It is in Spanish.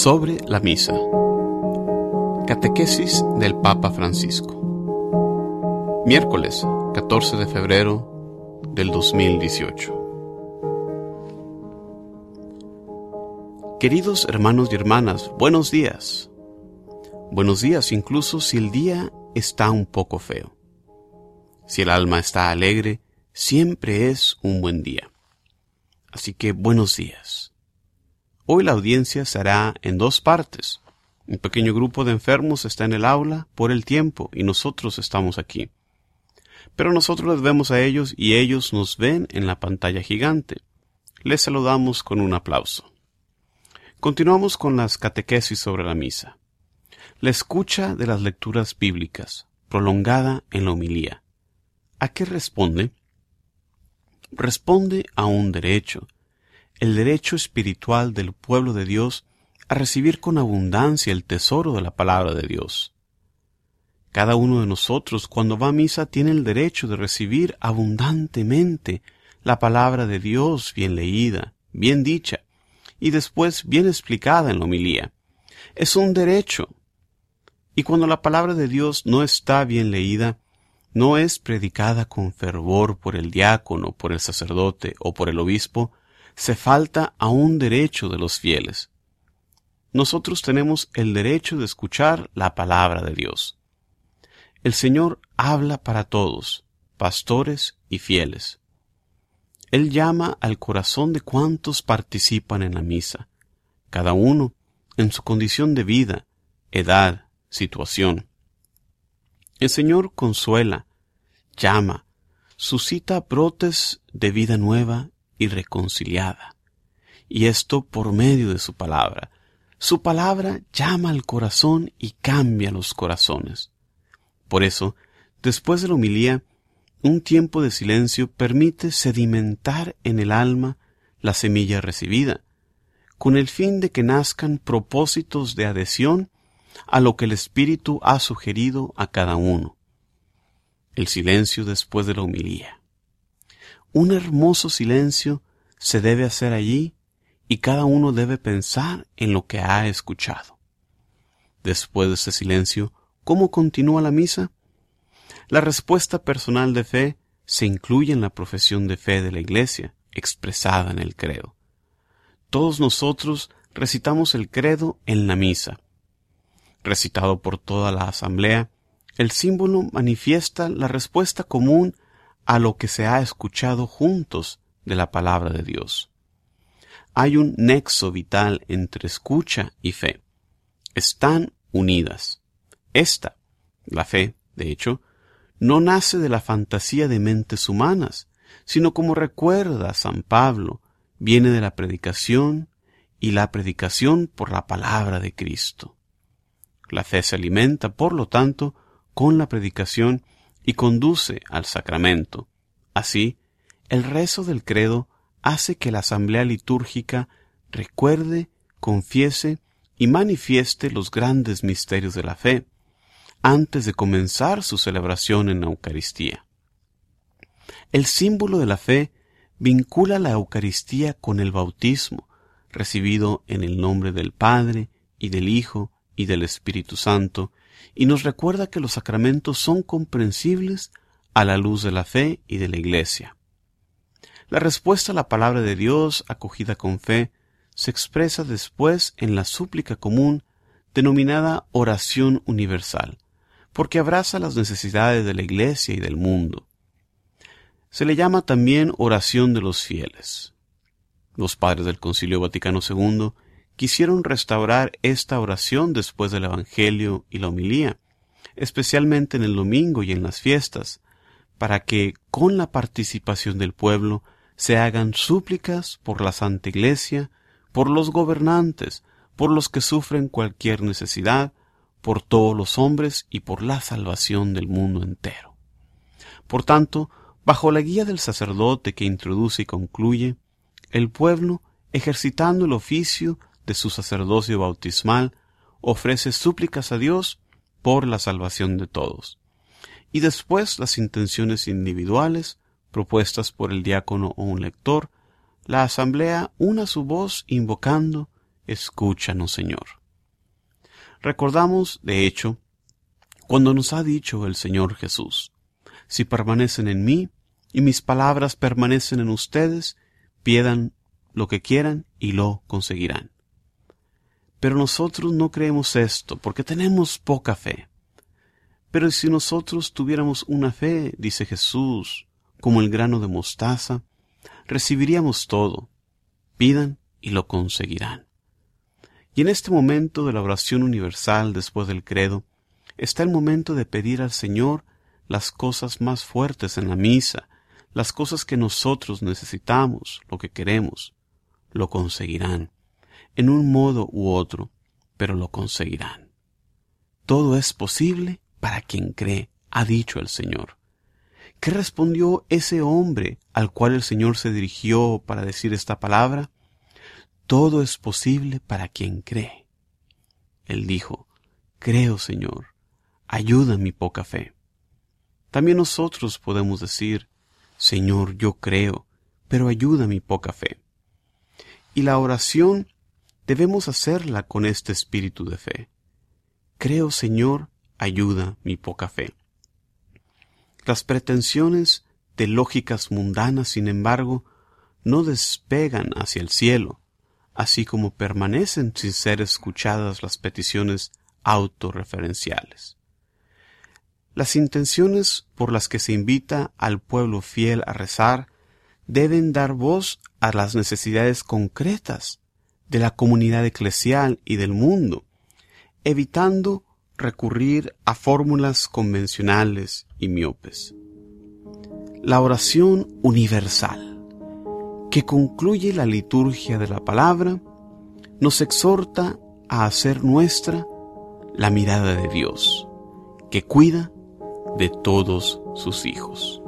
sobre la misa. Catequesis del Papa Francisco. Miércoles 14 de febrero del 2018. Queridos hermanos y hermanas, buenos días. Buenos días incluso si el día está un poco feo. Si el alma está alegre, siempre es un buen día. Así que buenos días. Hoy la audiencia será en dos partes. Un pequeño grupo de enfermos está en el aula por el tiempo y nosotros estamos aquí. Pero nosotros les vemos a ellos y ellos nos ven en la pantalla gigante. Les saludamos con un aplauso. Continuamos con las catequesis sobre la misa. La escucha de las lecturas bíblicas, prolongada en la homilía. ¿A qué responde? Responde a un derecho, el derecho espiritual del pueblo de Dios a recibir con abundancia el tesoro de la palabra de Dios. Cada uno de nosotros cuando va a misa tiene el derecho de recibir abundantemente la palabra de Dios bien leída, bien dicha, y después bien explicada en la homilía. Es un derecho. Y cuando la palabra de Dios no está bien leída, no es predicada con fervor por el diácono, por el sacerdote o por el obispo, se falta a un derecho de los fieles. Nosotros tenemos el derecho de escuchar la palabra de Dios. El Señor habla para todos, pastores y fieles. Él llama al corazón de cuantos participan en la misa, cada uno en su condición de vida, edad, situación. El Señor consuela, llama, suscita brotes de vida nueva y reconciliada. Y esto por medio de su palabra. Su palabra llama al corazón y cambia los corazones. Por eso, después de la homilía, un tiempo de silencio permite sedimentar en el alma la semilla recibida, con el fin de que nazcan propósitos de adhesión a lo que el Espíritu ha sugerido a cada uno. El silencio después de la homilía. Un hermoso silencio se debe hacer allí y cada uno debe pensar en lo que ha escuchado. Después de ese silencio, ¿cómo continúa la misa? La respuesta personal de fe se incluye en la profesión de fe de la Iglesia, expresada en el credo. Todos nosotros recitamos el credo en la misa. Recitado por toda la asamblea, el símbolo manifiesta la respuesta común a lo que se ha escuchado juntos de la palabra de Dios. Hay un nexo vital entre escucha y fe. Están unidas. Esta, la fe, de hecho, no nace de la fantasía de mentes humanas, sino como recuerda San Pablo, viene de la predicación y la predicación por la palabra de Cristo. La fe se alimenta, por lo tanto, con la predicación y conduce al sacramento. Así, el rezo del credo hace que la asamblea litúrgica recuerde, confiese y manifieste los grandes misterios de la fe antes de comenzar su celebración en la Eucaristía. El símbolo de la fe vincula la Eucaristía con el bautismo, recibido en el nombre del Padre y del Hijo y del Espíritu Santo, y nos recuerda que los sacramentos son comprensibles a la luz de la fe y de la Iglesia. La respuesta a la palabra de Dios, acogida con fe, se expresa después en la súplica común denominada oración universal, porque abraza las necesidades de la Iglesia y del mundo. Se le llama también oración de los fieles. Los padres del Concilio Vaticano II quisieron restaurar esta oración después del Evangelio y la homilía, especialmente en el domingo y en las fiestas, para que, con la participación del pueblo, se hagan súplicas por la Santa Iglesia, por los gobernantes, por los que sufren cualquier necesidad, por todos los hombres y por la salvación del mundo entero. Por tanto, bajo la guía del sacerdote que introduce y concluye, el pueblo, ejercitando el oficio de su sacerdocio bautismal, ofrece súplicas a Dios por la salvación de todos. Y después las intenciones individuales, propuestas por el diácono o un lector, la asamblea una su voz invocando escúchanos, Señor. Recordamos, de hecho, cuando nos ha dicho el Señor Jesús, si permanecen en mí y mis palabras permanecen en ustedes, pidan lo que quieran y lo conseguirán. Pero nosotros no creemos esto porque tenemos poca fe. Pero si nosotros tuviéramos una fe, dice Jesús, como el grano de mostaza, recibiríamos todo. Pidan y lo conseguirán. Y en este momento de la oración universal después del credo, está el momento de pedir al Señor las cosas más fuertes en la misa, las cosas que nosotros necesitamos, lo que queremos, lo conseguirán, en un modo u otro, pero lo conseguirán. Todo es posible para quien cree, ha dicho el Señor. ¿Qué respondió ese hombre al cual el Señor se dirigió para decir esta palabra? Todo es posible para quien cree. Él dijo, Creo, Señor, ayuda mi poca fe. También nosotros podemos decir, Señor, yo creo, pero ayuda mi poca fe. Y la oración debemos hacerla con este espíritu de fe. Creo, Señor, ayuda mi poca fe. Las pretensiones de lógicas mundanas, sin embargo, no despegan hacia el cielo, así como permanecen sin ser escuchadas las peticiones autorreferenciales. Las intenciones por las que se invita al pueblo fiel a rezar deben dar voz a las necesidades concretas de la comunidad eclesial y del mundo, evitando recurrir a fórmulas convencionales y miopes. La oración universal, que concluye la liturgia de la palabra, nos exhorta a hacer nuestra la mirada de Dios, que cuida de todos sus hijos.